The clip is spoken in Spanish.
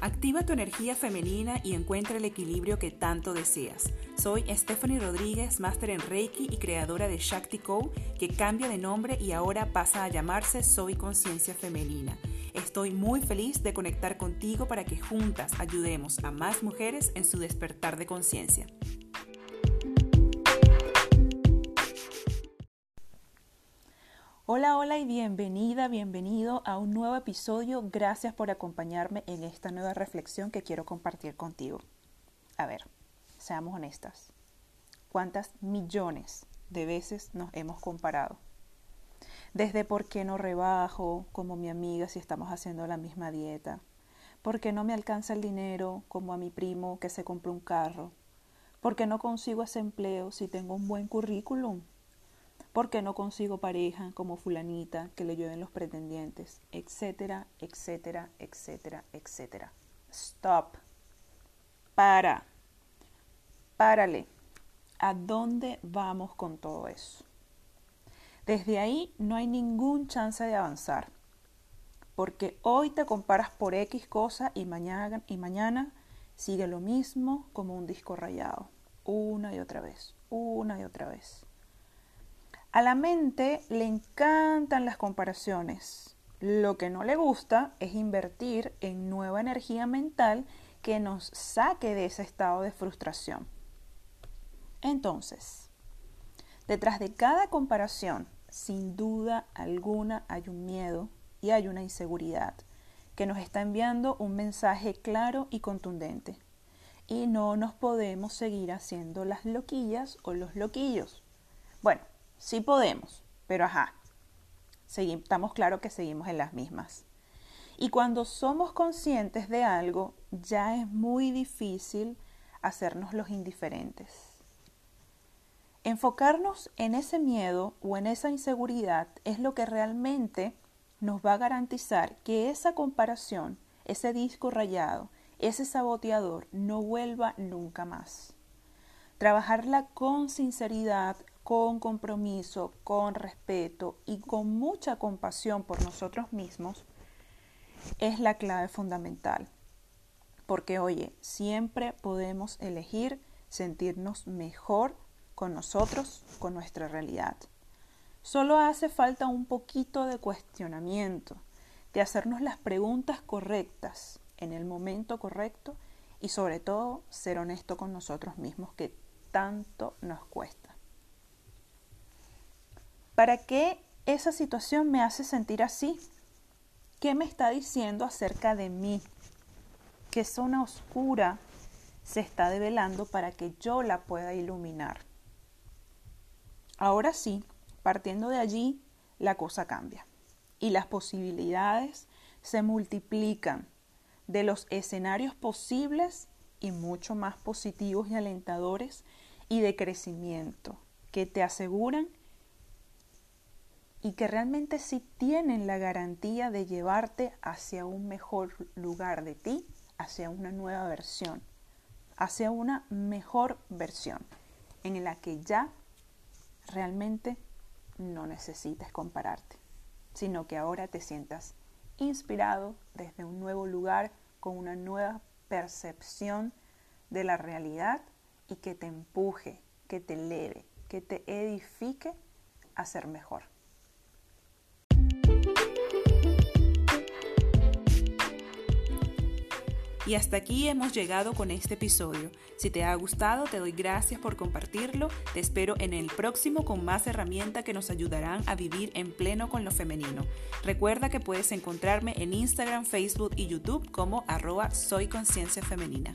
Activa tu energía femenina y encuentra el equilibrio que tanto deseas. Soy Stephanie Rodríguez, máster en Reiki y creadora de Shakti Co, que cambia de nombre y ahora pasa a llamarse Soy Conciencia Femenina. Estoy muy feliz de conectar contigo para que juntas ayudemos a más mujeres en su despertar de conciencia. Hola, hola y bienvenida, bienvenido a un nuevo episodio. Gracias por acompañarme en esta nueva reflexión que quiero compartir contigo. A ver, seamos honestas. ¿Cuántas millones de veces nos hemos comparado? Desde por qué no rebajo como mi amiga si estamos haciendo la misma dieta. ¿Por qué no me alcanza el dinero como a mi primo que se compró un carro. ¿Por qué no consigo ese empleo si tengo un buen currículum porque no consigo pareja como fulanita que le llueven los pretendientes, etcétera, etcétera, etcétera, etcétera. Stop. Para. Párale. ¿A dónde vamos con todo eso? Desde ahí no hay ningún chance de avanzar. Porque hoy te comparas por X cosa y mañana, y mañana sigue lo mismo como un disco rayado. Una y otra vez, una y otra vez. A la mente le encantan las comparaciones. Lo que no le gusta es invertir en nueva energía mental que nos saque de ese estado de frustración. Entonces, detrás de cada comparación, sin duda alguna hay un miedo y hay una inseguridad que nos está enviando un mensaje claro y contundente. Y no nos podemos seguir haciendo las loquillas o los loquillos. Bueno, Sí podemos, pero ajá, estamos claros que seguimos en las mismas. Y cuando somos conscientes de algo, ya es muy difícil hacernos los indiferentes. Enfocarnos en ese miedo o en esa inseguridad es lo que realmente nos va a garantizar que esa comparación, ese disco rayado, ese saboteador no vuelva nunca más. Trabajarla con sinceridad, con compromiso, con respeto y con mucha compasión por nosotros mismos, es la clave fundamental. Porque, oye, siempre podemos elegir sentirnos mejor con nosotros, con nuestra realidad. Solo hace falta un poquito de cuestionamiento, de hacernos las preguntas correctas en el momento correcto y sobre todo ser honesto con nosotros mismos que tanto nos cuesta. ¿Para qué esa situación me hace sentir así? ¿Qué me está diciendo acerca de mí? ¿Qué zona oscura se está develando para que yo la pueda iluminar? Ahora sí, partiendo de allí, la cosa cambia y las posibilidades se multiplican de los escenarios posibles y mucho más positivos y alentadores y de crecimiento que te aseguran y que realmente sí tienen la garantía de llevarte hacia un mejor lugar de ti, hacia una nueva versión, hacia una mejor versión en la que ya realmente no necesites compararte, sino que ahora te sientas inspirado desde un nuevo lugar con una nueva percepción de la realidad y que te empuje, que te eleve, que te edifique a ser mejor. Y hasta aquí hemos llegado con este episodio. Si te ha gustado, te doy gracias por compartirlo. Te espero en el próximo con más herramientas que nos ayudarán a vivir en pleno con lo femenino. Recuerda que puedes encontrarme en Instagram, Facebook y YouTube como arroba soy conciencia femenina.